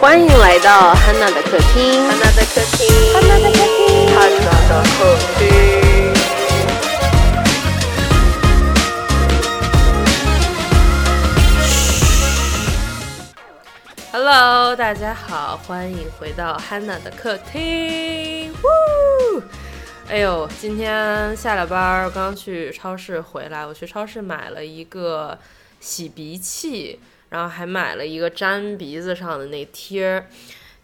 欢迎来到汉娜的客厅。汉娜的客厅，汉娜的客厅。汉娜的客厅。Hello，大家好，欢迎回到汉娜的客厅。呜，哎呦，今天下了班儿，刚去超市回来，我去超市买了一个洗鼻器，然后还买了一个粘鼻子上的那贴儿。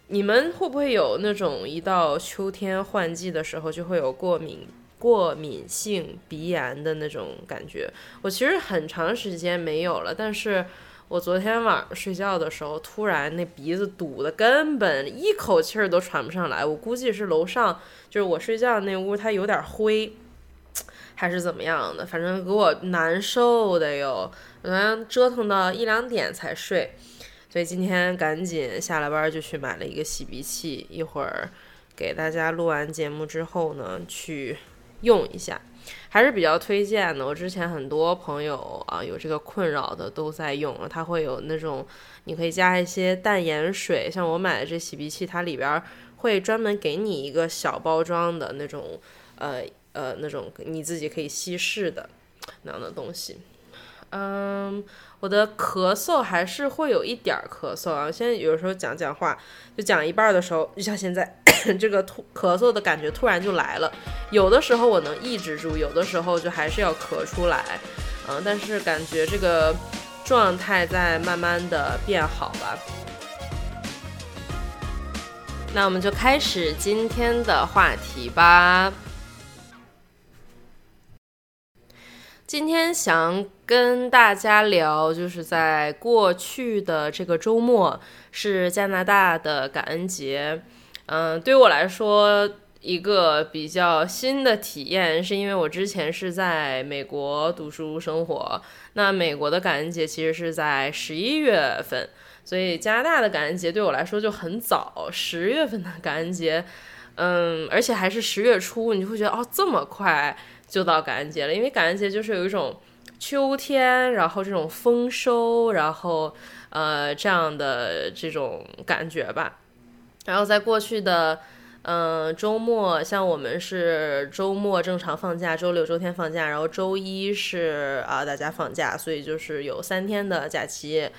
你们会不会有那种一到秋天换季的时候就会有过敏、过敏性鼻炎的那种感觉？我其实很长时间没有了，但是我昨天晚上睡觉的时候，突然那鼻子堵的根本一口气儿都喘不上来。我估计是楼上就是我睡觉那屋它有点灰，还是怎么样的，反正给我难受的哟。昨天折腾到一两点才睡。所以今天赶紧下了班就去买了一个洗鼻器，一会儿给大家录完节目之后呢，去用一下，还是比较推荐的。我之前很多朋友啊有这个困扰的都在用，它会有那种你可以加一些淡盐水，像我买的这洗鼻器，它里边会专门给你一个小包装的那种呃呃那种你自己可以稀释的那样的东西。嗯，我的咳嗽还是会有一点儿咳嗽啊。现在有时候讲讲话，就讲一半的时候，就像现在 这个突咳嗽的感觉突然就来了。有的时候我能抑制住，有的时候就还是要咳出来。嗯，但是感觉这个状态在慢慢的变好吧。那我们就开始今天的话题吧。今天想跟大家聊，就是在过去的这个周末是加拿大的感恩节。嗯，对我来说，一个比较新的体验，是因为我之前是在美国读书生活。那美国的感恩节其实是在十一月份，所以加拿大的感恩节对我来说就很早，十月份的感恩节。嗯，而且还是十月初，你就会觉得哦，这么快。就到感恩节了，因为感恩节就是有一种秋天，然后这种丰收，然后呃这样的这种感觉吧。然后在过去的嗯周末，像我们是周末正常放假，周六周天放假，然后周一是啊大家放假，所以就是有三天的假期。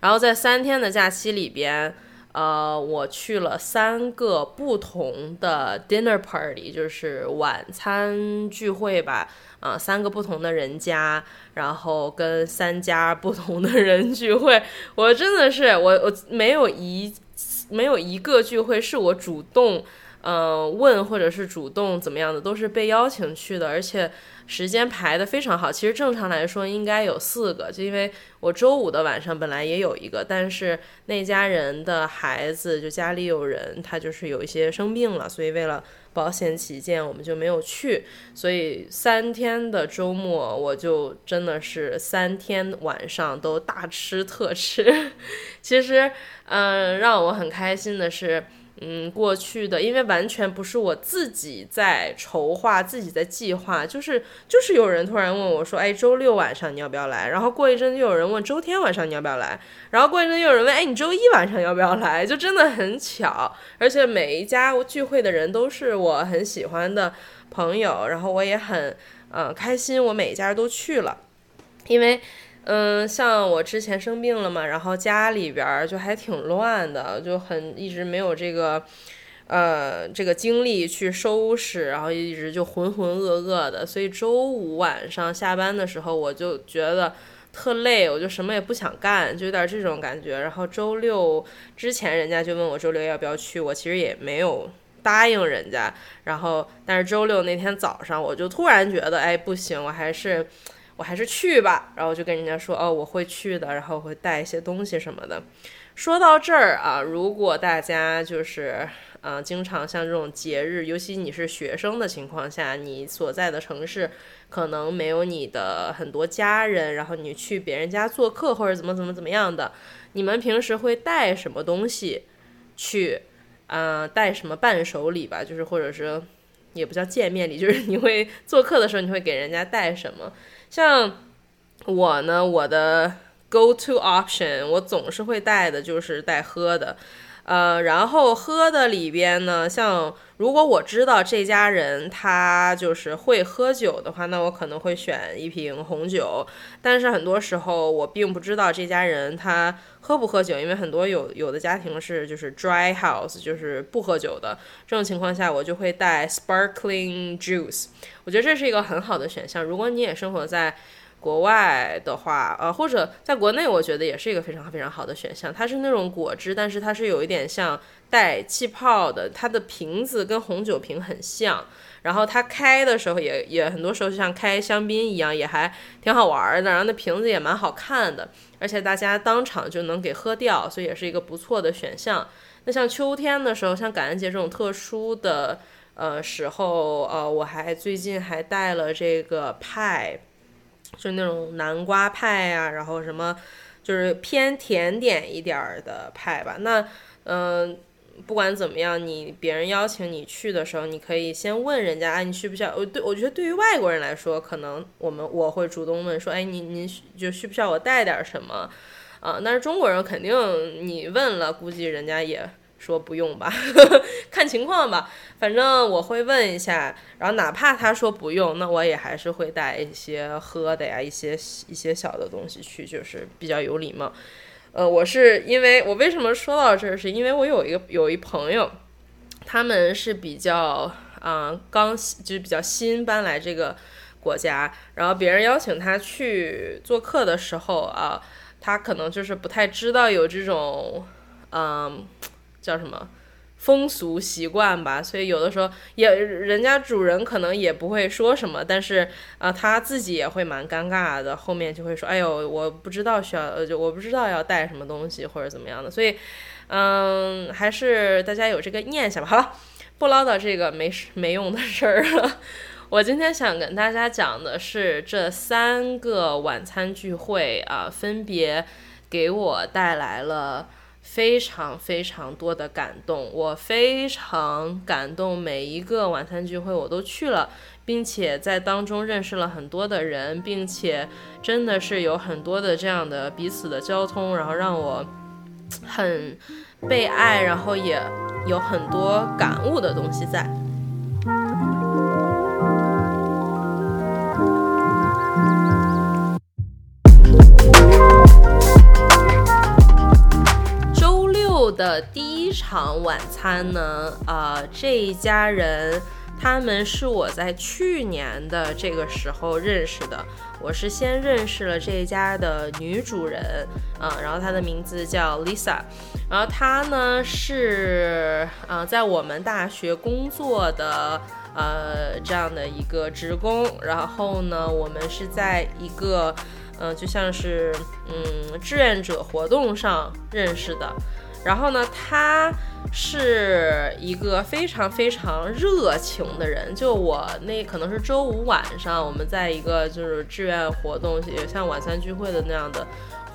然后在三天的假期里边。呃，我去了三个不同的 dinner party，就是晚餐聚会吧。啊，三个不同的人家，然后跟三家不同的人聚会。我真的是，我我没有一没有一个聚会是我主动嗯问或者是主动怎么样的，都是被邀请去的，而且。时间排的非常好，其实正常来说应该有四个，就因为我周五的晚上本来也有一个，但是那家人的孩子就家里有人，他就是有一些生病了，所以为了保险起见，我们就没有去。所以三天的周末，我就真的是三天晚上都大吃特吃。其实，嗯，让我很开心的是。嗯，过去的，因为完全不是我自己在筹划，自己在计划，就是就是有人突然问我说，哎，周六晚上你要不要来？然后过一阵就有人问周天晚上你要不要来？然后过一阵又有人问，哎，你周一晚上要不要来？就真的很巧，而且每一家聚会的人都是我很喜欢的朋友，然后我也很嗯开心，我每一家都去了，因为。嗯，像我之前生病了嘛，然后家里边儿就还挺乱的，就很一直没有这个，呃，这个精力去收拾，然后一直就浑浑噩噩的。所以周五晚上下班的时候，我就觉得特累，我就什么也不想干，就有点这种感觉。然后周六之前，人家就问我周六要不要去，我其实也没有答应人家。然后，但是周六那天早上，我就突然觉得，哎，不行，我还是。我还是去吧，然后就跟人家说，哦，我会去的，然后会带一些东西什么的。说到这儿啊，如果大家就是，嗯，经常像这种节日，尤其你是学生的情况下，你所在的城市可能没有你的很多家人，然后你去别人家做客或者怎么怎么怎么样的，你们平时会带什么东西去？嗯，带什么伴手礼吧，就是或者是也不叫见面礼，就是你会做客的时候，你会给人家带什么？像我呢，我的 go to option，我总是会带的，就是带喝的。呃，然后喝的里边呢，像如果我知道这家人他就是会喝酒的话，那我可能会选一瓶红酒。但是很多时候我并不知道这家人他喝不喝酒，因为很多有有的家庭是就是 dry house，就是不喝酒的。这种情况下，我就会带 sparkling juice。我觉得这是一个很好的选项。如果你也生活在国外的话，呃，或者在国内，我觉得也是一个非常非常好的选项。它是那种果汁，但是它是有一点像带气泡的，它的瓶子跟红酒瓶很像。然后它开的时候也也很多时候就像开香槟一样，也还挺好玩的。然后那瓶子也蛮好看的，而且大家当场就能给喝掉，所以也是一个不错的选项。那像秋天的时候，像感恩节这种特殊的呃时候，呃，我还最近还带了这个派。就那种南瓜派呀，然后什么，就是偏甜点一点儿的派吧。那，嗯，不管怎么样，你别人邀请你去的时候，你可以先问人家，哎，你需不需要？我对我觉得对于外国人来说，可能我们我会主动问说，哎，你您就需不需要我带点什么？啊，但是中国人肯定你问了，估计人家也。说不用吧，看情况吧。反正我会问一下，然后哪怕他说不用，那我也还是会带一些喝的呀，一些一些小的东西去，就是比较有礼貌。呃，我是因为我为什么说到这儿，是因为我有一个有一朋友，他们是比较啊刚就是比较新搬来这个国家，然后别人邀请他去做客的时候啊，他可能就是不太知道有这种嗯。叫什么风俗习惯吧，所以有的时候也人家主人可能也不会说什么，但是啊他自己也会蛮尴尬的，后面就会说：“哎呦，我不知道需要，呃，就我不知道要带什么东西或者怎么样的。”所以，嗯，还是大家有这个念想吧。好了，不唠叨这个没没用的事儿了。我今天想跟大家讲的是这三个晚餐聚会啊，分别给我带来了。非常非常多的感动，我非常感动。每一个晚餐聚会我都去了，并且在当中认识了很多的人，并且真的是有很多的这样的彼此的交通，然后让我很被爱，然后也有很多感悟的东西在。的第一场晚餐呢，呃，这一家人他们是我在去年的这个时候认识的。我是先认识了这一家的女主人，啊，然后她的名字叫 Lisa，然后她呢是呃在我们大学工作的呃这样的一个职工，然后呢我们是在一个嗯就像是嗯志愿者活动上认识的。然后呢，他是一个非常非常热情的人。就我那可能是周五晚上，我们在一个就是志愿活动，也像晚餐聚会的那样的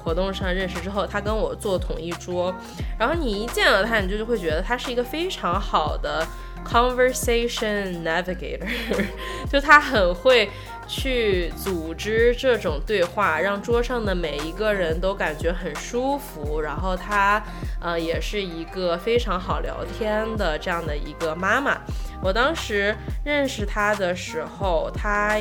活动上认识之后，他跟我坐同一桌。然后你一见到他，你就会觉得他是一个非常好的 conversation navigator，就他很会。去组织这种对话，让桌上的每一个人都感觉很舒服。然后她，呃，也是一个非常好聊天的这样的一个妈妈。我当时认识她的时候，她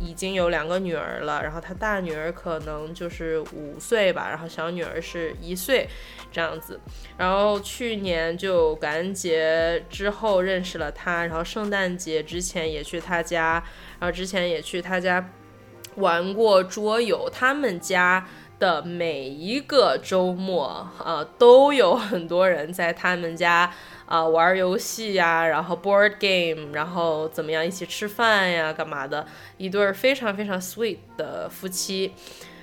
已经有两个女儿了。然后她大女儿可能就是五岁吧，然后小女儿是一岁这样子。然后去年就感恩节之后认识了她，然后圣诞节之前也去她家。然后之前也去他家玩过桌游，他们家的每一个周末啊，都有很多人在他们家啊玩游戏呀，然后 board game，然后怎么样一起吃饭呀，干嘛的，一对非常非常 sweet 的夫妻。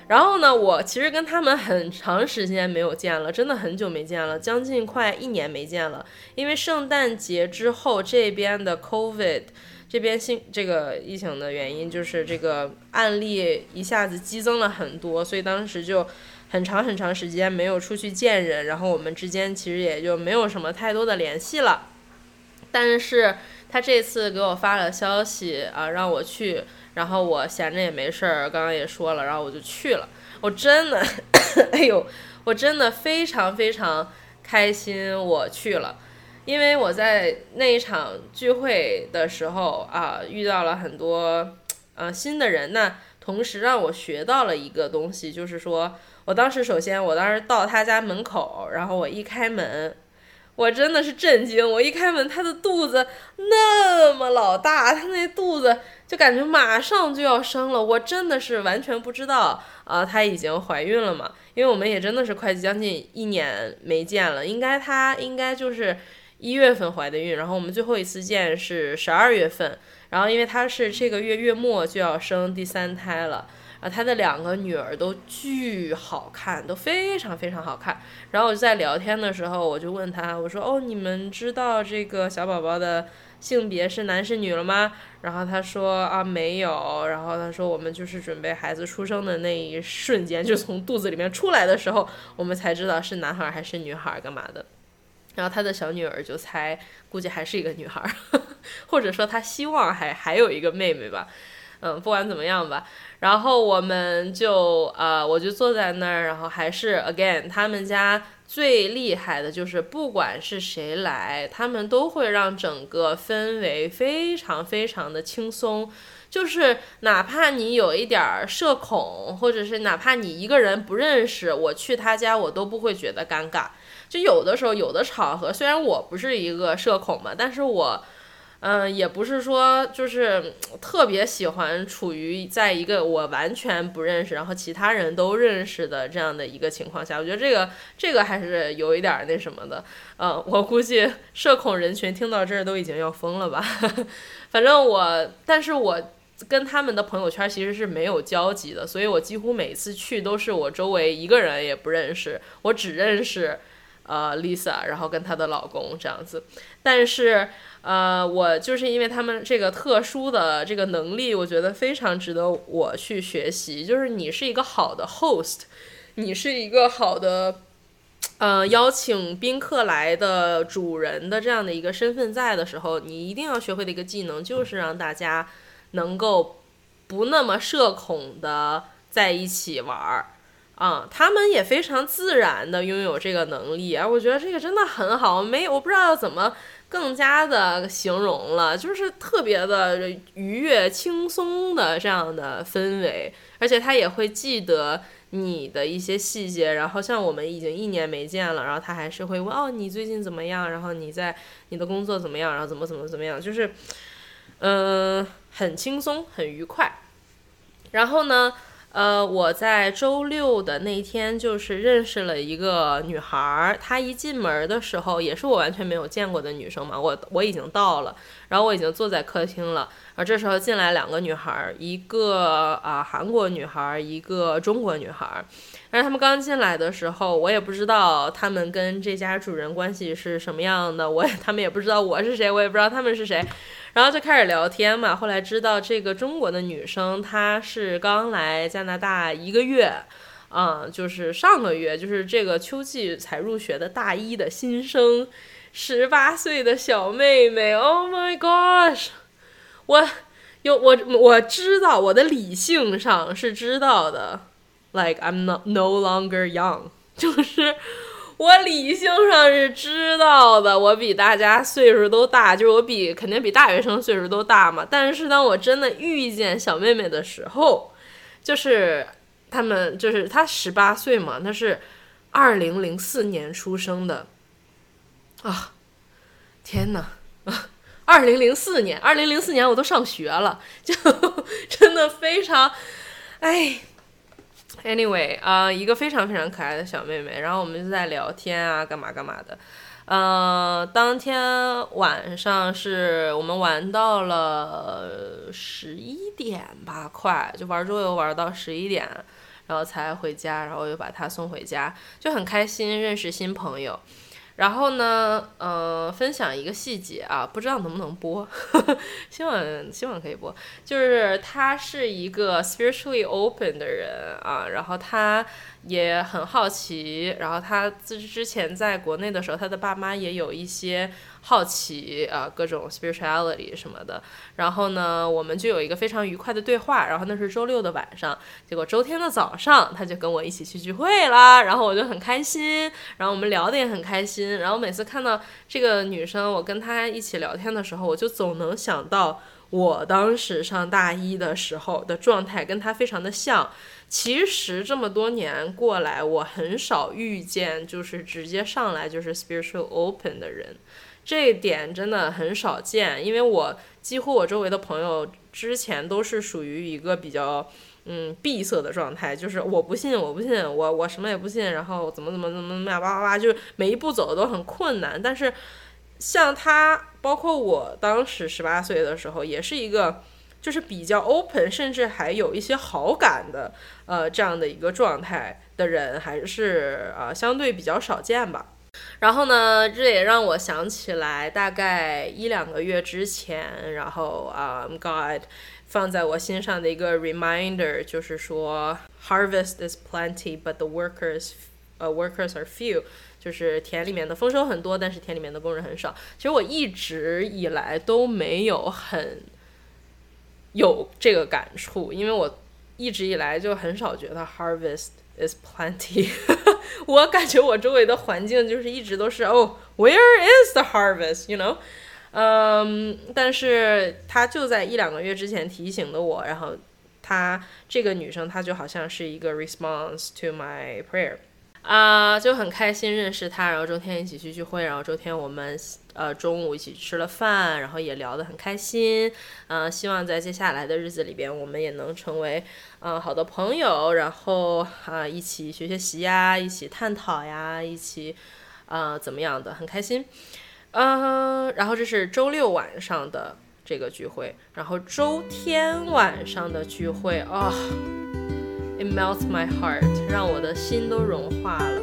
然后呢，我其实跟他们很长时间没有见了，真的很久没见了，将近快一年没见了，因为圣诞节之后这边的 COVID。这边新这个疫情的原因就是这个案例一下子激增了很多，所以当时就很长很长时间没有出去见人，然后我们之间其实也就没有什么太多的联系了。但是他这次给我发了消息啊，让我去，然后我闲着也没事儿，刚刚也说了，然后我就去了。我真的，哎呦，我真的非常非常。开心我去了，因为我在那一场聚会的时候啊，遇到了很多呃新的人那，同时让我学到了一个东西，就是说我当时首先我当时到他家门口，然后我一开门。我真的是震惊！我一开门，他的肚子那么老大，他那肚子就感觉马上就要生了。我真的是完全不知道啊，她已经怀孕了嘛？因为我们也真的是快将近一年没见了，应该她应该就是一月份怀的孕，然后我们最后一次见是十二月份，然后因为她是这个月月末就要生第三胎了。啊，他的两个女儿都巨好看，都非常非常好看。然后我就在聊天的时候，我就问他，我说：“哦，你们知道这个小宝宝的性别是男是女了吗？”然后他说：“啊，没有。”然后他说：“我们就是准备孩子出生的那一瞬间，就从肚子里面出来的时候，我们才知道是男孩还是女孩，干嘛的。”然后他的小女儿就猜，估计还是一个女孩，或者说他希望还还有一个妹妹吧。嗯，不管怎么样吧，然后我们就呃，我就坐在那儿，然后还是 again，他们家最厉害的就是不管是谁来，他们都会让整个氛围非常非常的轻松，就是哪怕你有一点儿社恐，或者是哪怕你一个人不认识，我去他家我都不会觉得尴尬。就有的时候有的场合，虽然我不是一个社恐嘛，但是我。嗯，也不是说就是特别喜欢处于在一个我完全不认识，然后其他人都认识的这样的一个情况下，我觉得这个这个还是有一点那什么的。嗯，我估计社恐人群听到这儿都已经要疯了吧。反正我，但是我跟他们的朋友圈其实是没有交集的，所以我几乎每次去都是我周围一个人也不认识，我只认识呃 Lisa，然后跟她的老公这样子，但是。呃，我就是因为他们这个特殊的这个能力，我觉得非常值得我去学习。就是你是一个好的 host，你是一个好的，呃，邀请宾客来的主人的这样的一个身份在的时候，你一定要学会的一个技能，就是让大家能够不那么社恐的在一起玩儿。啊，他们也非常自然的拥有这个能力啊，我觉得这个真的很好。没有，我不知道要怎么。更加的形容了，就是特别的愉悦、轻松的这样的氛围，而且他也会记得你的一些细节。然后像我们已经一年没见了，然后他还是会问哦，你最近怎么样？然后你在你的工作怎么样？然后怎么怎么怎么样？就是，嗯，很轻松，很愉快。然后呢？呃，我在周六的那天就是认识了一个女孩儿，她一进门的时候也是我完全没有见过的女生嘛，我我已经到了，然后我已经坐在客厅了，而这时候进来两个女孩儿，一个啊韩国女孩儿，一个中国女孩儿。但是他们刚进来的时候，我也不知道他们跟这家主人关系是什么样的，我也他们也不知道我是谁，我也不知道他们是谁，然后就开始聊天嘛。后来知道这个中国的女生，她是刚来加拿大一个月，啊，就是上个月，就是这个秋季才入学的大一的新生，十八岁的小妹妹。Oh my gosh，我有我我知道，我的理性上是知道的。Like I'm not no longer young，就是我理性上是知道的，我比大家岁数都大，就是我比肯定比大学生岁数都大嘛。但是当我真的遇见小妹妹的时候，就是他们就是她十八岁嘛，那是二零零四年出生的啊！天呐，二零零四年，二零零四年我都上学了，就 真的非常哎。Anyway，啊，一个非常非常可爱的小妹妹，然后我们就在聊天啊，干嘛干嘛的。呃，当天晚上是我们玩到了十一点吧，快就玩桌游玩到十一点，然后才回家，然后又把她送回家，就很开心，认识新朋友。然后呢，呃，分享一个细节啊，不知道能不能播，希望希望可以播。就是他是一个 spiritually open 的人啊，然后他也很好奇，然后他之之前在国内的时候，他的爸妈也有一些好奇啊，各种 spirituality 什么的。然后呢，我们就有一个非常愉快的对话。然后那是周六的晚上，结果周天的早上，他就跟我一起去聚会啦。然后我就很开心，然后我们聊得也很开心。然后每次看到这个女生，我跟她一起聊天的时候，我就总能想到我当时上大一的时候的状态，跟他非常的像。其实这么多年过来，我很少遇见就是直接上来就是 spiritual open 的人，这一点真的很少见。因为我几乎我周围的朋友之前都是属于一个比较。嗯，闭塞的状态就是我不信，我不信，我我什么也不信，然后怎么怎么怎么怎么样，叭叭叭，就是每一步走的都很困难。但是像他，包括我当时十八岁的时候，也是一个就是比较 open，甚至还有一些好感的呃这样的一个状态的人，还是呃相对比较少见吧。然后呢，这也让我想起来，大概一两个月之前，然后啊，God。放在我心上的一个 reminder 就是说，harvest is plenty, but the workers, 呃 workers are few，就是田里面的丰收很多，但是田里面的工人很少。其实我一直以来都没有很有这个感触，因为我一直以来就很少觉得 harvest is plenty。我感觉我周围的环境就是一直都是哦，where is the harvest？You know？嗯，但是她就在一两个月之前提醒的我，然后她这个女生她就好像是一个 response to my prayer，啊，就很开心认识他，然后周天一起去聚会，然后周天我们呃中午一起吃了饭，然后也聊得很开心，嗯，希望在接下来的日子里边我们也能成为嗯好的朋友，然后啊一起学学习呀，一起探讨呀，一起啊怎么样的，很开心。嗯，然后这是周六晚上的这个聚会，然后周天晚上的聚会啊，it melts my heart，让我的心都融化了。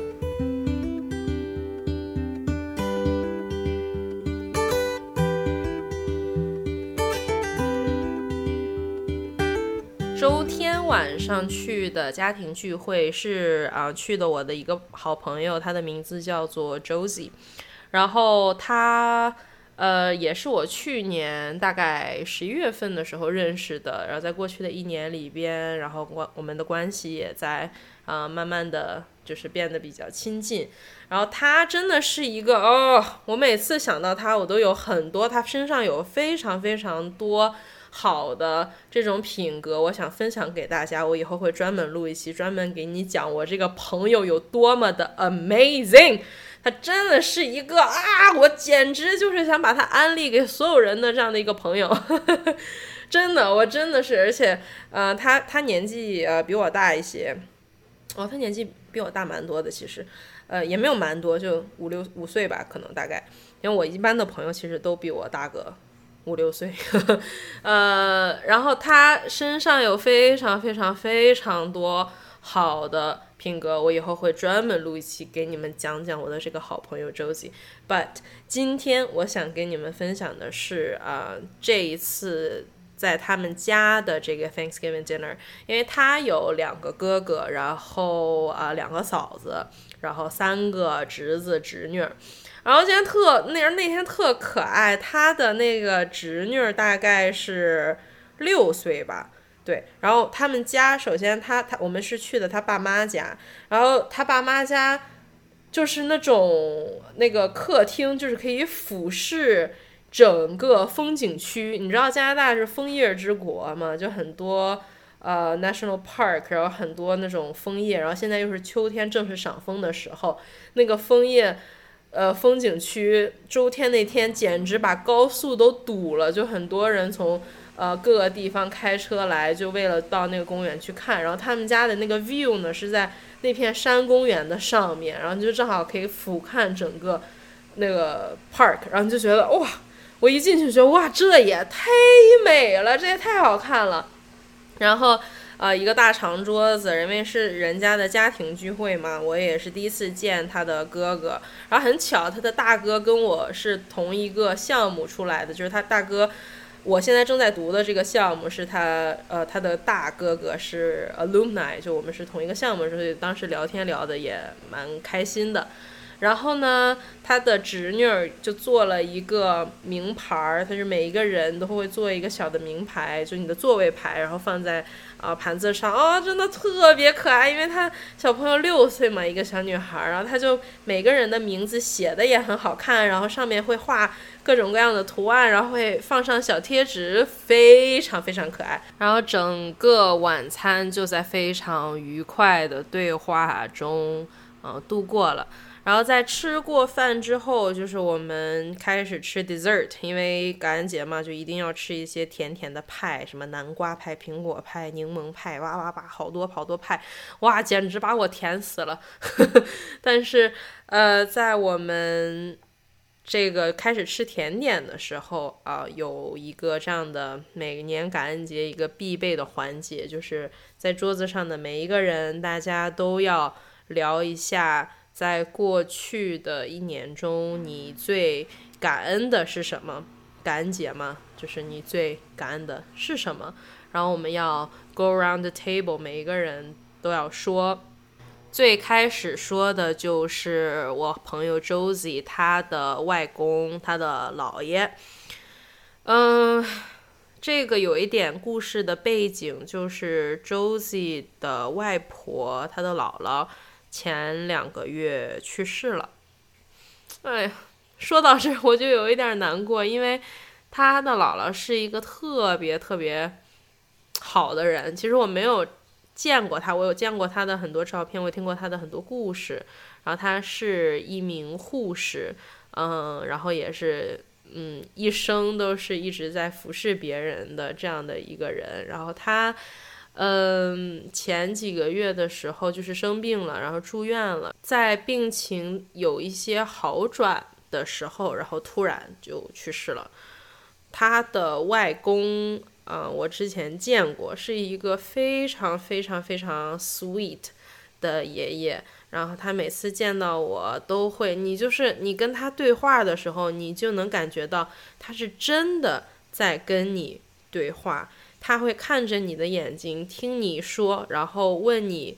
周天晚上去的家庭聚会是啊，去的我的一个好朋友，他的名字叫做 Josie。然后他，呃，也是我去年大概十一月份的时候认识的。然后在过去的一年里边，然后关我们的关系也在啊，慢慢的就是变得比较亲近。然后他真的是一个哦，我每次想到他，我都有很多他身上有非常非常多好的这种品格，我想分享给大家。我以后会专门录一期，专门给你讲我这个朋友有多么的 amazing。他真的是一个啊，我简直就是想把他安利给所有人的这样的一个朋友，真的，我真的是，而且，呃，他他年纪呃比我大一些，哦，他年纪比我大蛮多的，其实，呃，也没有蛮多，就五六五岁吧，可能大概，因为我一般的朋友其实都比我大个五六岁，呃，然后他身上有非常非常非常多好的。品格，我以后会专门录一期给你们讲讲我的这个好朋友 Josie。But 今天我想跟你们分享的是啊，这一次在他们家的这个 Thanksgiving dinner，因为他有两个哥哥，然后啊两个嫂子，然后三个侄子侄女。然后今天特那那天特可爱，他的那个侄女大概是六岁吧。对，然后他们家首先他他我们是去的他爸妈家，然后他爸妈家就是那种那个客厅，就是可以俯视整个风景区。你知道加拿大是枫叶之国嘛？就很多呃 national park，然后很多那种枫叶，然后现在又是秋天，正是赏枫的时候，那个枫叶呃风景区周天那天简直把高速都堵了，就很多人从。呃，各个地方开车来，就为了到那个公园去看。然后他们家的那个 view 呢，是在那片山公园的上面，然后就正好可以俯瞰整个那个 park。然后就觉得哇，我一进去觉得哇，这也太美了，这也太好看了。然后呃，一个大长桌子，因为是人家的家庭聚会嘛，我也是第一次见他的哥哥。然后很巧，他的大哥跟我是同一个项目出来的，就是他大哥，我现在正在读的这个项目是他，呃，他的大哥哥是 alumni，就我们是同一个项目，所以当时聊天聊的也蛮开心的。然后呢，他的侄女儿就做了一个名牌儿，他是每一个人都会做一个小的名牌，就你的座位牌，然后放在啊盘子上，哦，真的特别可爱。因为他小朋友六岁嘛，一个小女孩，然后他就每个人的名字写的也很好看，然后上面会画各种各样的图案，然后会放上小贴纸，非常非常可爱。然后整个晚餐就在非常愉快的对话中，嗯，度过了。然后在吃过饭之后，就是我们开始吃 dessert，因为感恩节嘛，就一定要吃一些甜甜的派，什么南瓜派、苹果派、柠檬派，哇哇哇，好多好多派，哇，简直把我甜死了。但是，呃，在我们这个开始吃甜点的时候啊，有一个这样的每年感恩节一个必备的环节，就是在桌子上的每一个人，大家都要聊一下。在过去的一年中，你最感恩的是什么？感恩节嘛，就是你最感恩的是什么？然后我们要 go around the table，每一个人都要说。最开始说的就是我朋友 Josie，他的外公，他的姥爷。嗯，这个有一点故事的背景，就是 Josie 的外婆，他的姥姥。前两个月去世了，哎呀，说到这我就有一点难过，因为他的姥姥是一个特别特别好的人。其实我没有见过他，我有见过他的很多照片，我听过他的很多故事。然后他是一名护士，嗯，然后也是嗯，一生都是一直在服侍别人的这样的一个人。然后他。嗯，前几个月的时候就是生病了，然后住院了，在病情有一些好转的时候，然后突然就去世了。他的外公，嗯，我之前见过，是一个非常非常非常 sweet 的爷爷。然后他每次见到我都会，你就是你跟他对话的时候，你就能感觉到他是真的在跟你对话。他会看着你的眼睛，听你说，然后问你，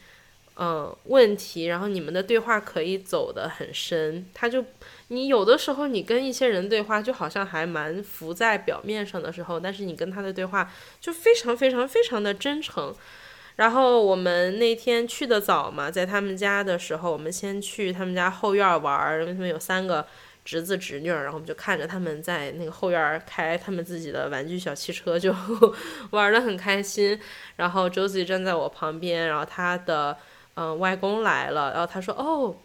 嗯，问题，然后你们的对话可以走得很深。他就，你有的时候你跟一些人对话，就好像还蛮浮在表面上的时候，但是你跟他的对话就非常非常非常的真诚。然后我们那天去的早嘛，在他们家的时候，我们先去他们家后院玩，因为他们有三个。侄子侄女，然后我们就看着他们在那个后院开他们自己的玩具小汽车，就 玩的很开心。然后周子站在我旁边，然后他的嗯外公来了，然后他说：“哦，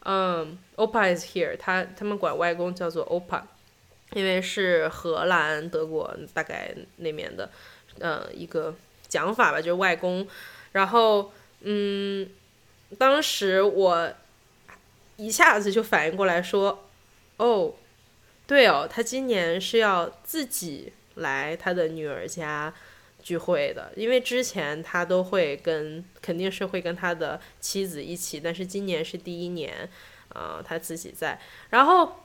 嗯，Opa is here。”他他们管外公叫做 Opa，因为是荷兰、德国大概那边的，呃，一个讲法吧，就是外公。然后嗯，当时我一下子就反应过来说。哦，对哦，他今年是要自己来他的女儿家聚会的，因为之前他都会跟，肯定是会跟他的妻子一起，但是今年是第一年，啊，他自己在。然后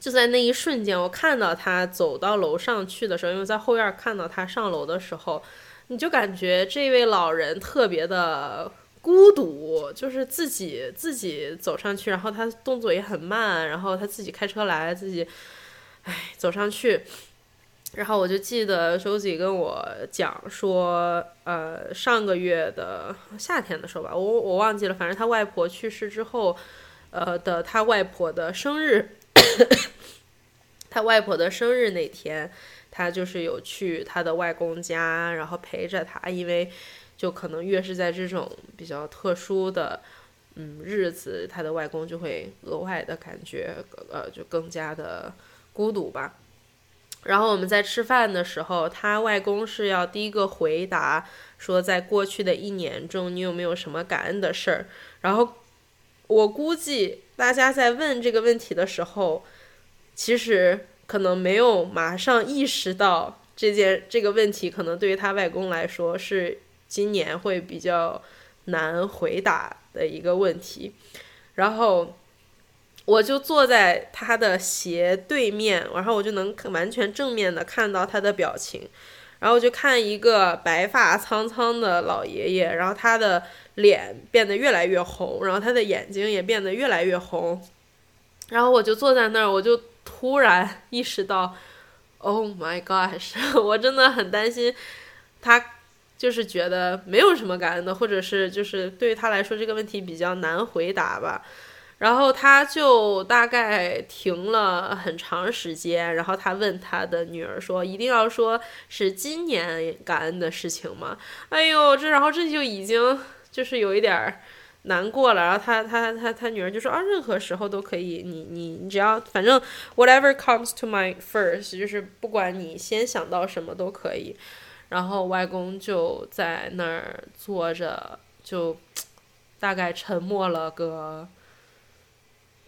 就在那一瞬间，我看到他走到楼上去的时候，因为在后院看到他上楼的时候，你就感觉这位老人特别的。孤独就是自己自己走上去，然后他动作也很慢，然后他自己开车来，自己，哎，走上去。然后我就记得周子跟我讲说，呃，上个月的夏天的时候吧，我我忘记了，反正他外婆去世之后，呃的他外婆的生日，他外婆的生日那天，他就是有去他的外公家，然后陪着他，因为。就可能越是在这种比较特殊的，嗯日子，他的外公就会额外的感觉，呃，就更加的孤独吧。然后我们在吃饭的时候，他外公是要第一个回答说，在过去的一年中，你有没有什么感恩的事儿？然后我估计大家在问这个问题的时候，其实可能没有马上意识到这件这个问题，可能对于他外公来说是。今年会比较难回答的一个问题。然后我就坐在他的斜对面，然后我就能完全正面的看到他的表情。然后我就看一个白发苍苍的老爷爷，然后他的脸变得越来越红，然后他的眼睛也变得越来越红。然后我就坐在那儿，我就突然意识到，Oh my gosh！我真的很担心他，就是觉得没有什么感恩的，或者是就是对于他来说这个问题比较难回答吧。然后他就大概停了很长时间，然后他问他的女儿说：“一定要说是今年感恩的事情吗？”哎呦，这然后这就已经就是有一点儿难过了。然后他他他他女儿就说：“啊，任何时候都可以，你你你只要反正 whatever comes to my first，就是不管你先想到什么都可以。”然后外公就在那儿坐着，就大概沉默了个。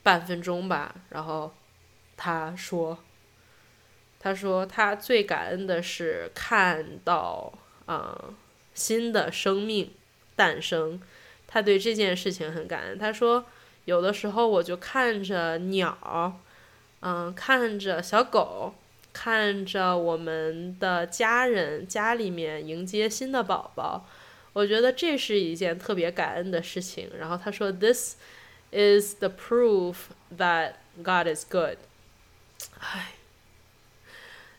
半分钟吧，然后他说：“他说他最感恩的是看到啊新的生命诞生，他对这件事情很感恩。他说有的时候我就看着鸟，嗯，看着小狗，看着我们的家人家里面迎接新的宝宝，我觉得这是一件特别感恩的事情。然后他说：‘This’。” is the proof that God is good。唉，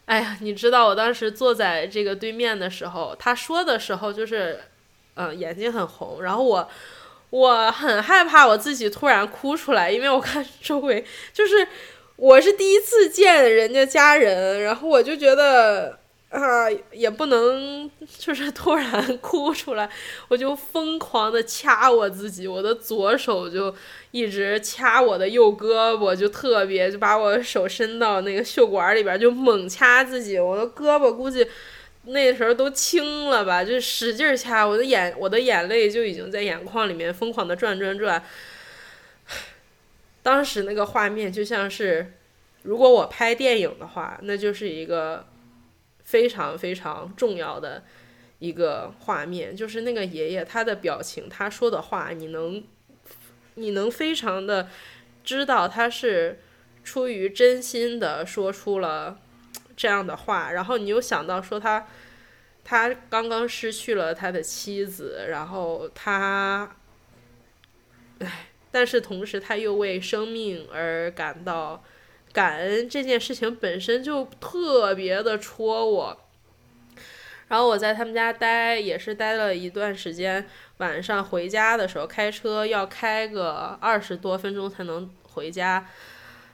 哎呀，你知道我当时坐在这个对面的时候，他说的时候就是，嗯，眼睛很红，然后我我很害怕我自己突然哭出来，因为我看周围就是我是第一次见人家家人，然后我就觉得。啊，也不能就是突然哭出来，我就疯狂的掐我自己，我的左手就一直掐我的右胳膊，就特别就把我手伸到那个袖管里边，就猛掐自己，我的胳膊估计那时候都青了吧，就使劲掐，我的眼我的眼泪就已经在眼眶里面疯狂的转转转。当时那个画面就像是，如果我拍电影的话，那就是一个。非常非常重要的一个画面，就是那个爷爷他的表情，他说的话，你能，你能非常的知道他是出于真心的说出了这样的话，然后你又想到说他，他刚刚失去了他的妻子，然后他，唉，但是同时他又为生命而感到。感恩这件事情本身就特别的戳我，然后我在他们家待也是待了一段时间，晚上回家的时候开车要开个二十多分钟才能回家，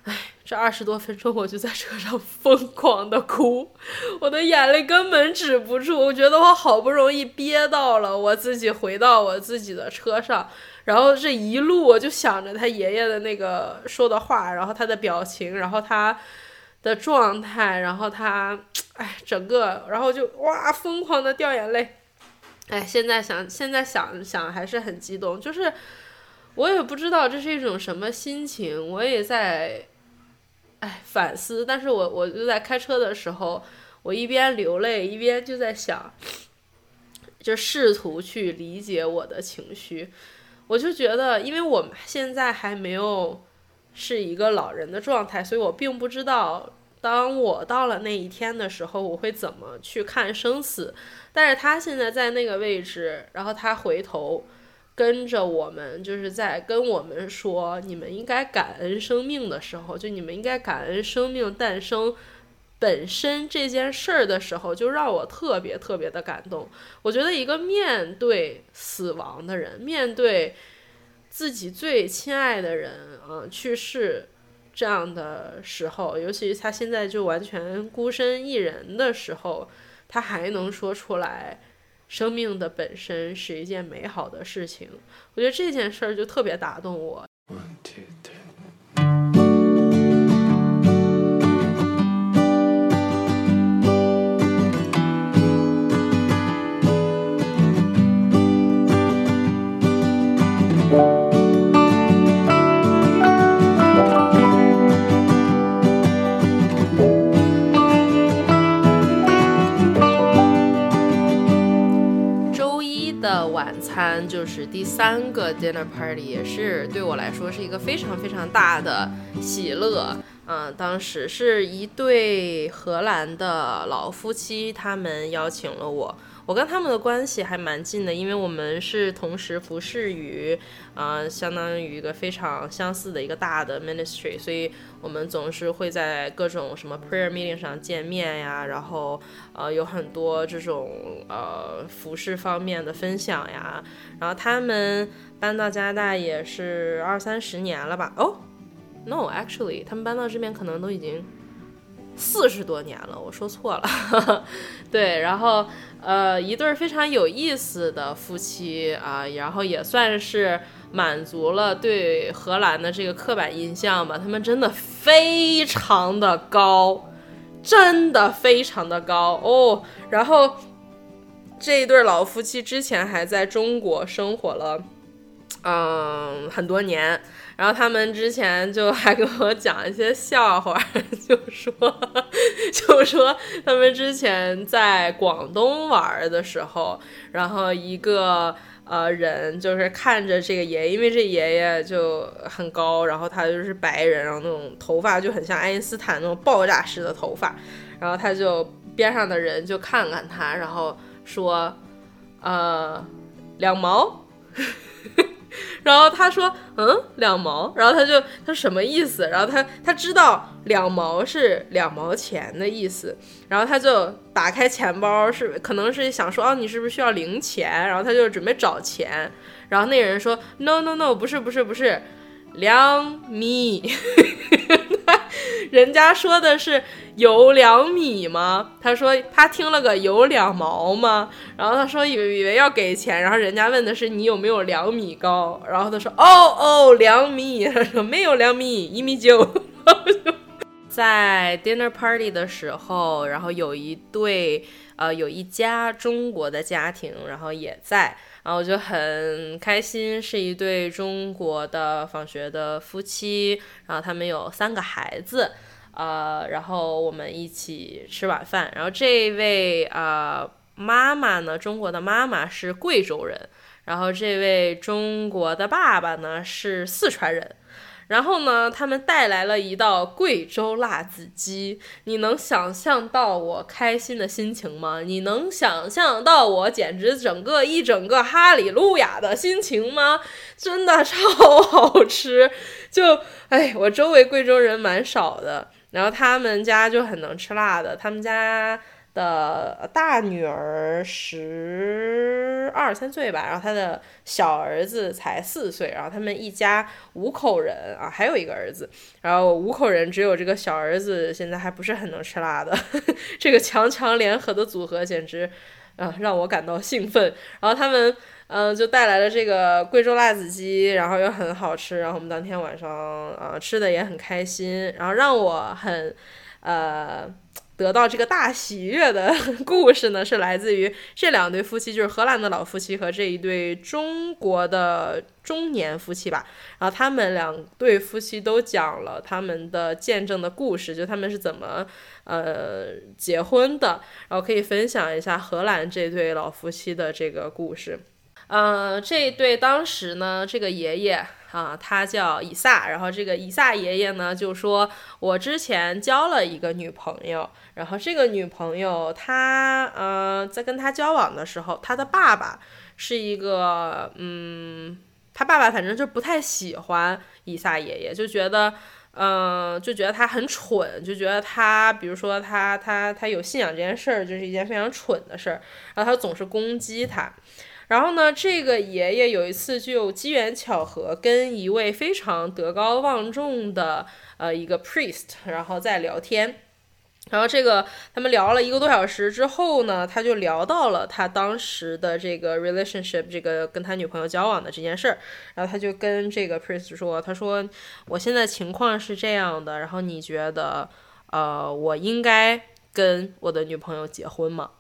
唉，这二十多分钟我就在车上疯狂的哭，我的眼泪根本止不住，我觉得我好不容易憋到了，我自己回到我自己的车上。然后这一路我就想着他爷爷的那个说的话，然后他的表情，然后他的状态，然后他，哎，整个，然后就哇，疯狂的掉眼泪。哎，现在想，现在想想还是很激动，就是我也不知道这是一种什么心情，我也在，哎，反思。但是我我就在开车的时候，我一边流泪一边就在想，就试图去理解我的情绪。我就觉得，因为我们现在还没有是一个老人的状态，所以我并不知道，当我到了那一天的时候，我会怎么去看生死。但是他现在在那个位置，然后他回头跟着我们，就是在跟我们说：“你们应该感恩生命的时候，就你们应该感恩生命诞生。”本身这件事儿的时候，就让我特别特别的感动。我觉得一个面对死亡的人，面对自己最亲爱的人啊去世这样的时候，尤其他现在就完全孤身一人的时候，他还能说出来，生命的本身是一件美好的事情。我觉得这件事儿就特别打动我。晚餐就是第三个 dinner party，也是对我来说是一个非常非常大的喜乐。嗯，当时是一对荷兰的老夫妻，他们邀请了我。我跟他们的关系还蛮近的，因为我们是同时服侍于，呃，相当于一个非常相似的一个大的 ministry，所以我们总是会在各种什么 prayer meeting 上见面呀，然后呃有很多这种呃服饰方面的分享呀。然后他们搬到加拿大也是二三十年了吧？哦，no，actually，他们搬到这边可能都已经。四十多年了，我说错了，对，然后呃，一对非常有意思的夫妻啊，然后也算是满足了对荷兰的这个刻板印象吧。他们真的非常的高，真的非常的高哦。然后这一对老夫妻之前还在中国生活了，嗯，很多年。然后他们之前就还给我讲一些笑话，就说，就说他们之前在广东玩的时候，然后一个呃人就是看着这个爷爷，因为这爷爷就很高，然后他就是白人，然后那种头发就很像爱因斯坦那种爆炸式的头发，然后他就边上的人就看看他，然后说，呃，两毛。然后他说：“嗯，两毛。”然后他就他什么意思？然后他他知道两毛是两毛钱的意思。然后他就打开钱包，是可能是想说：“哦，你是不是需要零钱？”然后他就准备找钱。然后那个人说：“No No No，不是不是不是，两米。” 人家说的是有两米吗？他说他听了个有两毛吗？然后他说以为以为要给钱，然后人家问的是你有没有两米高？然后他说哦哦两米，他说没有两米，一米九。在 dinner party 的时候，然后有一对呃有一家中国的家庭，然后也在，然后我就很开心，是一对中国的访学的夫妻，然后他们有三个孩子。呃，然后我们一起吃晚饭。然后这位呃妈妈呢，中国的妈妈是贵州人，然后这位中国的爸爸呢是四川人。然后呢，他们带来了一道贵州辣子鸡。你能想象到我开心的心情吗？你能想象到我简直整个一整个哈利路亚的心情吗？真的超好吃！就哎，我周围贵州人蛮少的。然后他们家就很能吃辣的，他们家的大女儿十二三岁吧，然后他的小儿子才四岁，然后他们一家五口人啊，还有一个儿子，然后五口人只有这个小儿子现在还不是很能吃辣的，这个强强联合的组合简直啊让我感到兴奋，然后他们。嗯，就带来了这个贵州辣子鸡，然后又很好吃，然后我们当天晚上啊吃的也很开心，然后让我很，呃，得到这个大喜悦的 故事呢，是来自于这两对夫妻，就是荷兰的老夫妻和这一对中国的中年夫妻吧，然后他们两对夫妻都讲了他们的见证的故事，就他们是怎么呃结婚的，然后可以分享一下荷兰这对老夫妻的这个故事。呃，这对当时呢，这个爷爷啊，他叫以撒，然后这个以撒爷爷呢就说，我之前交了一个女朋友，然后这个女朋友她呃在跟他交往的时候，他的爸爸是一个嗯，他爸爸反正就不太喜欢以撒爷爷，就觉得嗯，就觉得他很蠢，就觉得他比如说他他他有信仰这件事儿就是一件非常蠢的事儿，然后他总是攻击他。然后呢，这个爷爷有一次就机缘巧合跟一位非常德高望重的呃一个 priest，然后在聊天，然后这个他们聊了一个多小时之后呢，他就聊到了他当时的这个 relationship，这个跟他女朋友交往的这件事儿，然后他就跟这个 priest 说，他说我现在情况是这样的，然后你觉得呃我应该跟我的女朋友结婚吗？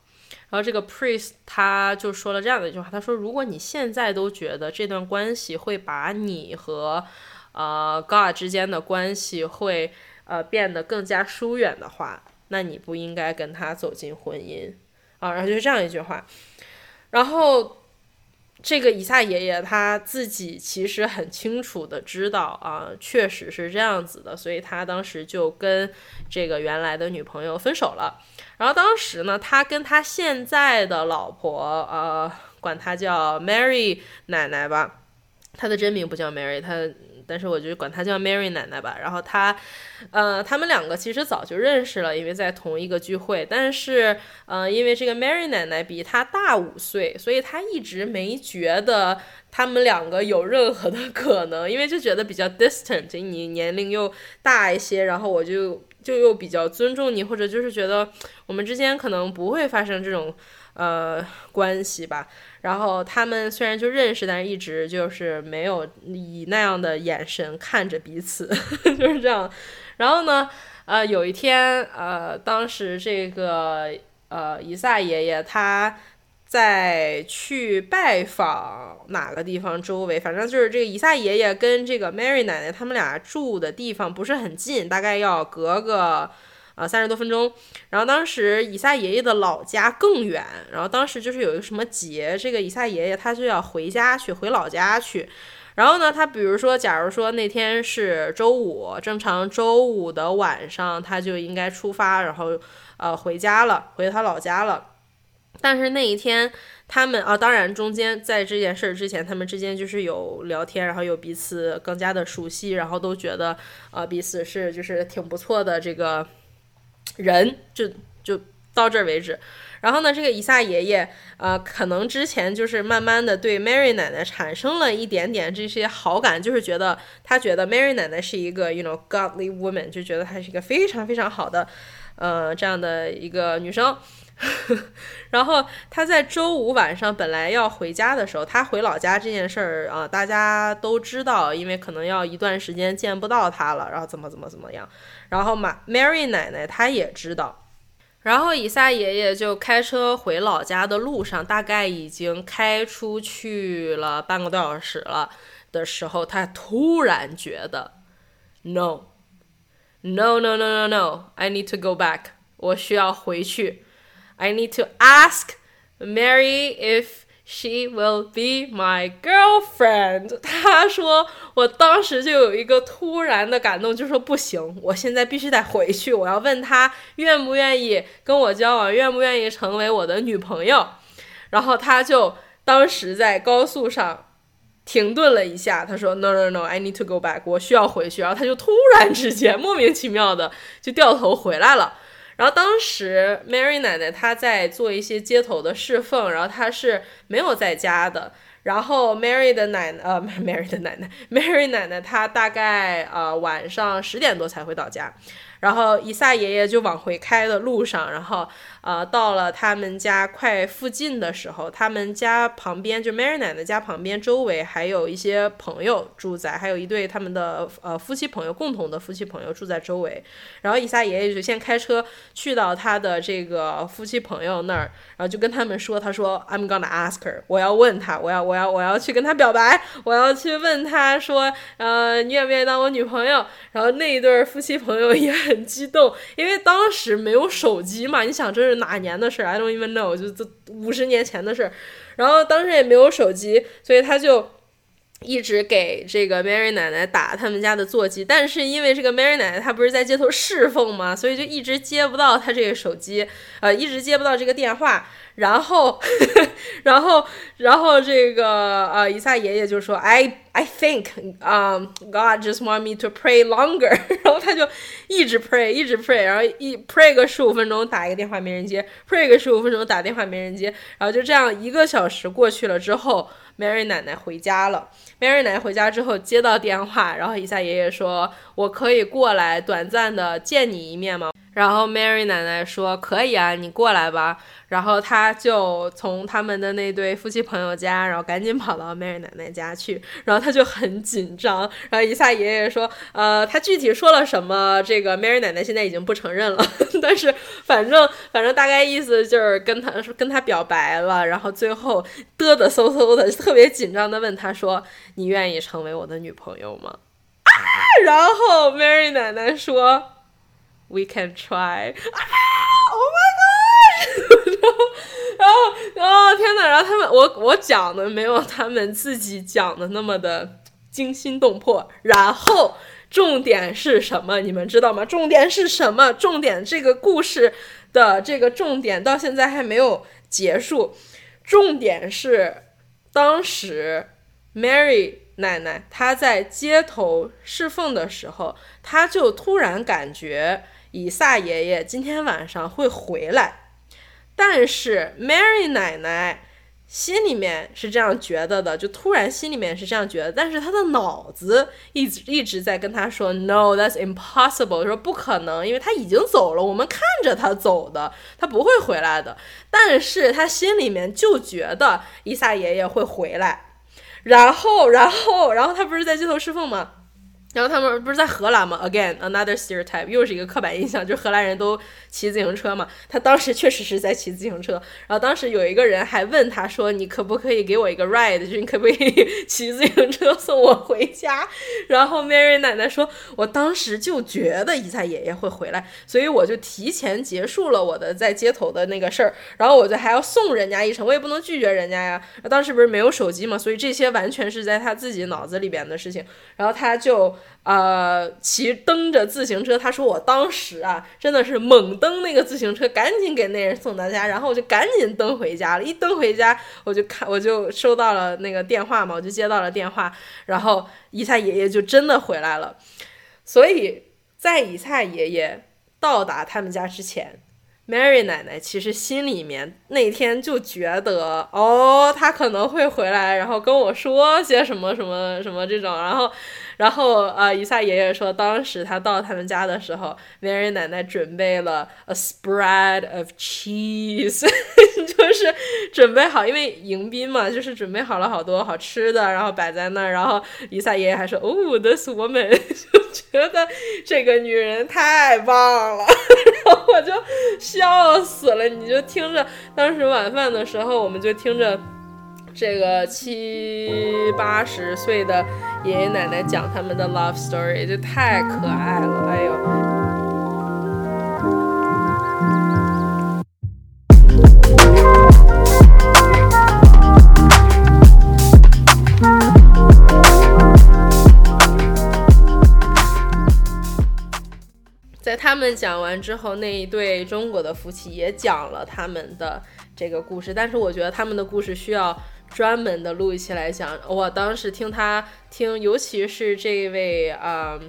然后这个 priest 他就说了这样的一句话，他说：“如果你现在都觉得这段关系会把你和，呃 God 之间的关系会呃变得更加疏远的话，那你不应该跟他走进婚姻啊。”然后就是这样一句话。然后这个以撒爷爷他自己其实很清楚的知道啊，确实是这样子的，所以他当时就跟这个原来的女朋友分手了。然后当时呢，他跟他现在的老婆，呃，管他叫 Mary 奶奶吧，他的真名不叫 Mary，他。但是我就管她叫 Mary 奶奶吧。然后她，呃，他们两个其实早就认识了，因为在同一个聚会。但是，呃，因为这个 Mary 奶奶比她大五岁，所以她一直没觉得他们两个有任何的可能，因为就觉得比较 distant，你年龄又大一些，然后我就就又比较尊重你，或者就是觉得我们之间可能不会发生这种呃关系吧。然后他们虽然就认识，但是一直就是没有以那样的眼神看着彼此，就是这样。然后呢，呃，有一天，呃，当时这个呃以撒爷爷他在去拜访哪个地方周围，反正就是这个以撒爷爷跟这个 Mary 奶奶他们俩住的地方不是很近，大概要隔个。啊，三十多分钟。然后当时以撒爷爷的老家更远，然后当时就是有一个什么节，这个以撒爷爷他就要回家去，回老家去。然后呢，他比如说，假如说那天是周五，正常周五的晚上他就应该出发，然后呃回家了，回他老家了。但是那一天他们啊，当然中间在这件事之前，他们之间就是有聊天，然后有彼此更加的熟悉，然后都觉得呃彼此是就是挺不错的这个。人就就到这儿为止，然后呢，这个以撒爷爷，呃，可能之前就是慢慢的对 Mary 奶奶产生了一点点这些好感，就是觉得他觉得 Mary 奶奶是一个 you know godly woman，就觉得她是一个非常非常好的，呃，这样的一个女生。然后他在周五晚上本来要回家的时候，他回老家这件事儿啊，大家都知道，因为可能要一段时间见不到他了，然后怎么怎么怎么样。然后马 Mary 奶奶她也知道，然后以撒爷爷就开车回老家的路上，大概已经开出去了半个多小时了的时候，他突然觉得，No，No，No，No，No，No，I need to go back，我需要回去，I need to ask Mary if。She will be my girlfriend。他说，我当时就有一个突然的感动，就说不行，我现在必须得回去，我要问他愿不愿意跟我交往，愿不愿意成为我的女朋友。然后他就当时在高速上停顿了一下，他说：“No, no, no, I need to go back。我需要回去。”然后他就突然之间莫名其妙的就掉头回来了。然后当时 Mary 奶奶她在做一些街头的侍奉，然后她是没有在家的。然后 Mary 的奶呃 Mary 的奶奶 Mary 奶奶她大概呃晚上十点多才会到家。然后伊萨爷爷就往回开的路上，然后呃到了他们家快附近的时候，他们家旁边就 Mary 奶奶家旁边周围还有一些朋友住在，还有一对他们的呃夫妻朋友共同的夫妻朋友住在周围。然后以撒爷爷就先开车去到他的这个夫妻朋友那儿，然后就跟他们说：“他说 I'm gonna ask her，我要问他，我要我要我要去跟他表白，我要去问他说，呃，你愿不愿意当我女朋友？”然后那一对夫妻朋友也。很激动，因为当时没有手机嘛，你想这是哪年的事？I don't even know，就这五十年前的事。然后当时也没有手机，所以他就一直给这个 Mary 奶奶打他们家的座机。但是因为这个 Mary 奶奶她不是在街头侍奉嘛，所以就一直接不到他这个手机，呃，一直接不到这个电话。然后，然后，然后这个呃，伊萨爷爷就说：“I I think, um, God just want me to pray longer。”然后他就一直 pray，一直 pray，然后一 pray 个十五分钟，打一个电话没人接；pray 个十五分钟，打电话没人接。然后就这样一个小时过去了之后，Mary 奶奶回家了。Mary 奶奶回家之后接到电话，然后一下爷爷说：“我可以过来短暂的见你一面吗？”然后 Mary 奶奶说：“可以啊，你过来吧。”然后他就从他们的那对夫妻朋友家，然后赶紧跑到 Mary 奶奶家去。然后他就很紧张。然后一下爷爷说：“呃，他具体说了什么？这个 Mary 奶奶现在已经不承认了。但是反正反正大概意思就是跟他说跟他表白了。然后最后嘚嘚嗖嗖的，特别紧张的问他说：‘你愿意成为我的女朋友吗？’ 啊！然后 Mary 奶奶说。” We can try. 啊 Oh my god! 然后，哦天哪，然后他们我我讲的没有他们自己讲的那么的惊心动魄，然后。重点是什么？你们知道吗？重点是什么？重点这个故事的这个重点到现在还没有结束。重点是当时 Mary 奶奶她在街头侍奉的时候，她就突然感觉以撒爷爷今天晚上会回来，但是 Mary 奶奶。心里面是这样觉得的，就突然心里面是这样觉得，但是她的脑子一直一直在跟她说，No，that's impossible，说不可能，因为他已经走了，我们看着他走的，他不会回来的。但是他心里面就觉得伊萨爷爷会回来，然后，然后，然后他不是在街头侍奉吗？然后他们不是在荷兰吗？Again, another stereotype，又是一个刻板印象，就荷兰人都骑自行车嘛。他当时确实是在骑自行车。然后当时有一个人还问他说：“你可不可以给我一个 ride？就是你可不可以骑自行车送我回家？” 然后 Mary 奶奶说：“我当时就觉得伊萨爷爷会回来，所以我就提前结束了我的在街头的那个事儿。然后我就还要送人家一程，我也不能拒绝人家呀。当时不是没有手机嘛，所以这些完全是在他自己脑子里边的事情。然后他就。呃，骑蹬着自行车，他说我当时啊，真的是猛蹬那个自行车，赶紧给那人送到家，然后我就赶紧蹬回家了。一蹬回家，我就看，我就收到了那个电话嘛，我就接到了电话，然后伊萨爷爷就真的回来了。所以在伊萨爷爷到达他们家之前。Mary 奶奶其实心里面那天就觉得，哦，他可能会回来，然后跟我说些什么什么什么这种，然后，然后呃，伊萨爷爷说，当时他到他们家的时候，Mary 奶奶准备了 a spread of cheese，就是准备好，因为迎宾嘛，就是准备好了好多好吃的，然后摆在那儿，然后伊萨爷爷还说，哦，this woman，就觉得这个女人太棒了，然后我就。笑死了！你就听着，当时晚饭的时候，我们就听着这个七八十岁的爷爷奶奶讲他们的 love story，就太可爱了，哎呦。在他们讲完之后，那一对中国的夫妻也讲了他们的这个故事。但是我觉得他们的故事需要专门的录一期来讲。我当时听他听，尤其是这位啊，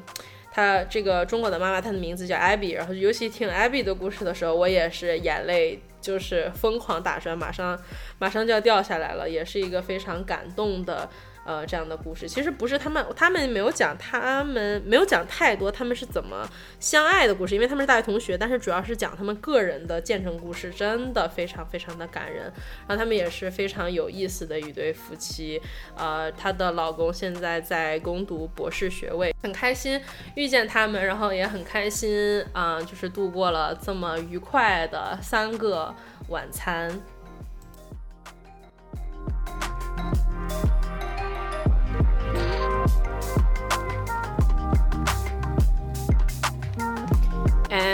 他这个中国的妈妈，她的名字叫艾比。然后尤其听艾比的故事的时候，我也是眼泪就是疯狂打转，马上马上就要掉下来了，也是一个非常感动的。呃，这样的故事其实不是他们，他们没有讲，他们没有讲太多他们是怎么相爱的故事，因为他们是大学同学，但是主要是讲他们个人的见证故事，真的非常非常的感人。然后他们也是非常有意思的一对夫妻，呃，她的老公现在在攻读博士学位，很开心遇见他们，然后也很开心啊，就是度过了这么愉快的三个晚餐。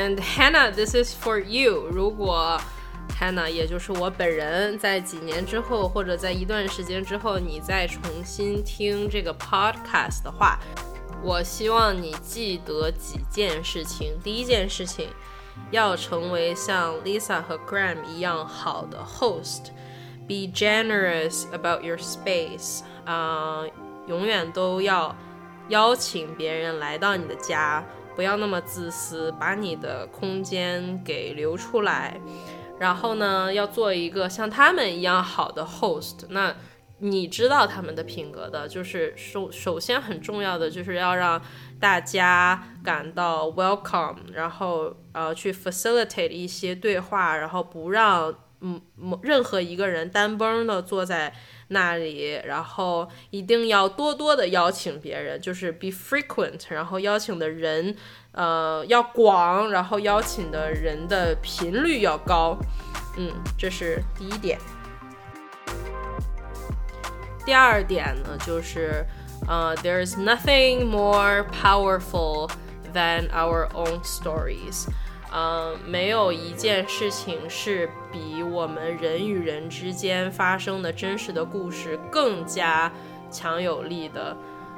And Hannah, this is for you. 如果 Hannah，也就是我本人，在几年之后，或者在一段时间之后，你再重新听这个 podcast 的话，我希望你记得几件事情。第一件事情，要成为像 Lisa 和 Graham 一样好的 host。Be generous about your space. 啊，永远都要邀请别人来到你的家。 不要那么自私，把你的空间给留出来。然后呢，要做一个像他们一样好的 host。那你知道他们的品格的，就是首首先很重要的就是要让大家感到 welcome，然后呃去 facilitate 一些对话，然后不让嗯某任何一个人单崩的坐在。那里，然后一定要多多的邀请别人，就是 be frequent，然后邀请的人，呃，要广，然后邀请的人的频率要高，嗯，这是第一点。第二点呢，就是，呃，there is nothing more powerful than our own stories。嗯，没有一件事情是比我们人与人之间发生的真实的故事更加强有力的。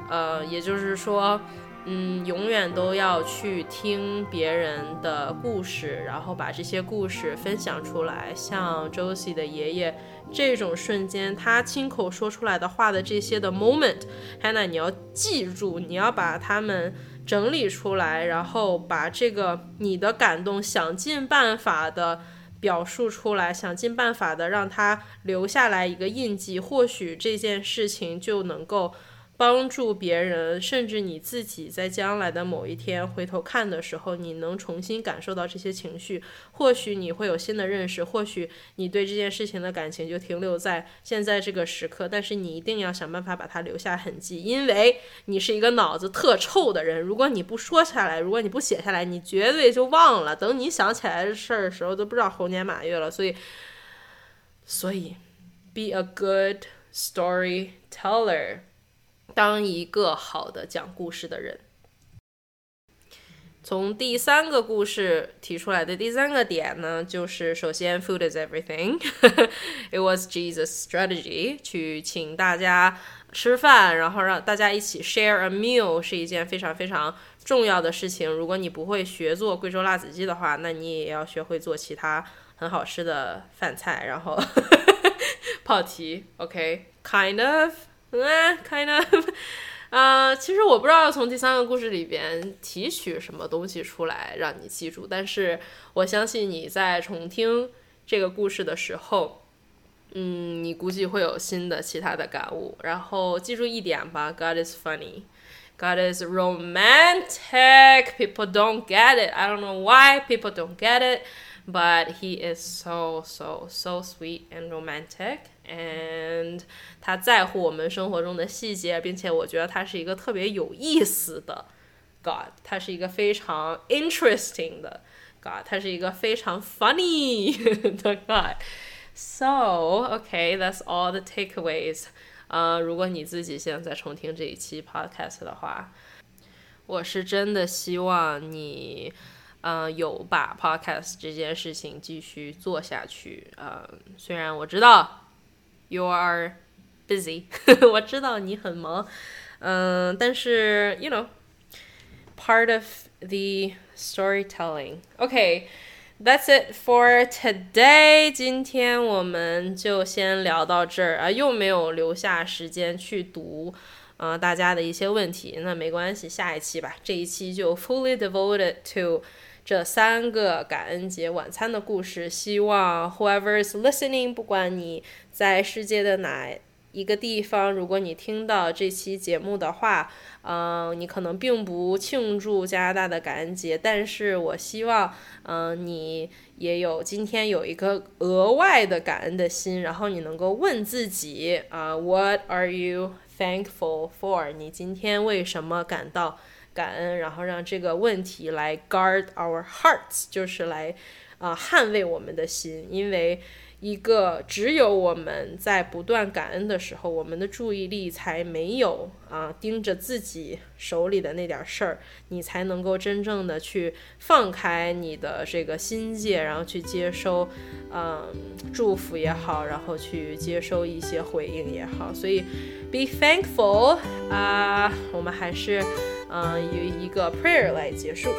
呃，也就是说，嗯，永远都要去听别人的故事，然后把这些故事分享出来。像 jose 的爷爷这种瞬间，他亲口说出来的话的这些的 moment，Hanna，你要记住，你要把他们。整理出来，然后把这个你的感动想尽办法的表述出来，想尽办法的让它留下来一个印记，或许这件事情就能够。帮助别人，甚至你自己在将来的某一天回头看的时候，你能重新感受到这些情绪。或许你会有新的认识，或许你对这件事情的感情就停留在现在这个时刻。但是你一定要想办法把它留下痕迹，因为你是一个脑子特臭的人。如果你不说下来，如果你不写下来，你绝对就忘了。等你想起来的事儿的时候，都不知道猴年马月了。所以，所以，be a good storyteller。当一个好的讲故事的人。从第三个故事提出来的第三个点呢，就是首先，food is everything。It was Jesus' strategy 去请大家吃饭，然后让大家一起 share a meal 是一件非常非常重要的事情。如果你不会学做贵州辣子鸡的话，那你也要学会做其他很好吃的饭菜，然后 泡题。OK，kind of。嗯，kind of，啊，其实我不知道要从第三个故事里边提取什么东西出来让你记住，但是我相信你在重听这个故事的时候，嗯，你估计会有新的其他的感悟。然后记住一点吧，God is funny, God is romantic. People don't get it. I don't know why people don't get it, but He is so so so sweet and romantic. And 他在乎我们生活中的细节，并且我觉得他是一个特别有意思的 God，他是一个非常 interesting 的 God，他是一个非常 funny 的 God。So okay, that's all the takeaways。呃，如果你自己现在在重听这一期 podcast 的话，我是真的希望你，呃，有把 podcast 这件事情继续做下去。呃，虽然我知道。You are busy，我知道你很忙，嗯，但是 you know part of the storytelling. Okay, that's it for today. 今天我们就先聊到这儿啊，又没有留下时间去读呃大家的一些问题，那没关系，下一期吧。这一期就 fully devoted to 这三个感恩节晚餐的故事。希望 whoever is listening，不管你。在世界的哪一个地方，如果你听到这期节目的话，嗯，你可能并不庆祝加拿大的感恩节，但是我希望，嗯，你也有今天有一个额外的感恩的心，然后你能够问自己，啊，What are you thankful for？你今天为什么感到感恩？然后让这个问题来 guard our hearts，就是来，啊，捍卫我们的心，因为。一个只有我们在不断感恩的时候，我们的注意力才没有啊盯着自己手里的那点事儿，你才能够真正的去放开你的这个心界，然后去接收，嗯，祝福也好，然后去接收一些回应也好。所以，be thankful 啊，我们还是嗯以一个 prayer 来结束。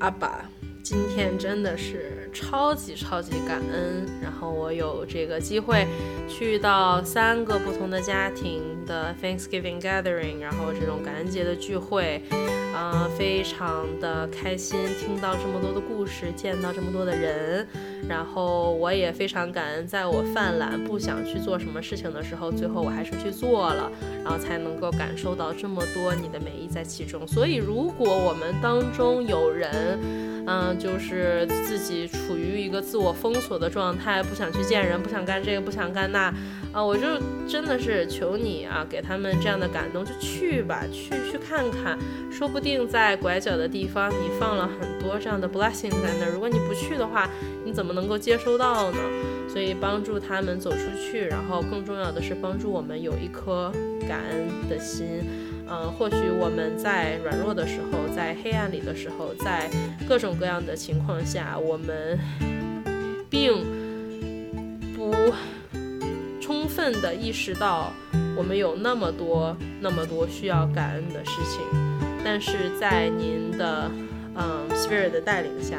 阿爸。今天真的是超级超级感恩，然后我有这个机会去到三个不同的家庭的 Thanksgiving gathering，然后这种感恩节的聚会，啊，非常的开心，听到这么多的故事，见到这么多的人。然后我也非常感恩，在我犯懒不想去做什么事情的时候，最后我还是去做了，然后才能够感受到这么多你的美意在其中。所以，如果我们当中有人，嗯，就是自己处于一个自我封锁的状态，不想去见人，不想干这个，不想干那，啊，我就真的是求你啊，给他们这样的感动，就去吧，去去看看，说不定在拐角的地方，你放了很多这样的 blessing 在那儿。如果你不去的话，你怎么能够接收到呢？所以帮助他们走出去，然后更重要的是帮助我们有一颗感恩的心。嗯，或许我们在软弱的时候，在黑暗里的时候，在各种各样的情况下，我们并不充分的意识到我们有那么多、那么多需要感恩的事情。但是在您的嗯 Spirit 的带领下，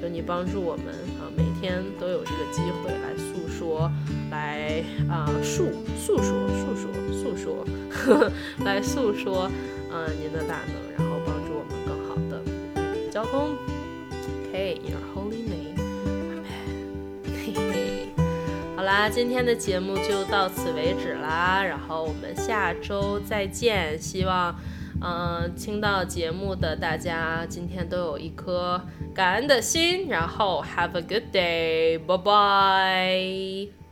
就你帮助我们啊，每天都有这个机会来诉说，来啊述诉说诉说诉说，来诉说嗯您的大能，然后帮助我们更好的交通。OK，Your Holy Name，。嘿嘿，好啦，今天的节目就到此为止啦，然后我们下周再见，希望。嗯，听到节目的大家今天都有一颗感恩的心，然后 Have a good day，bye bye。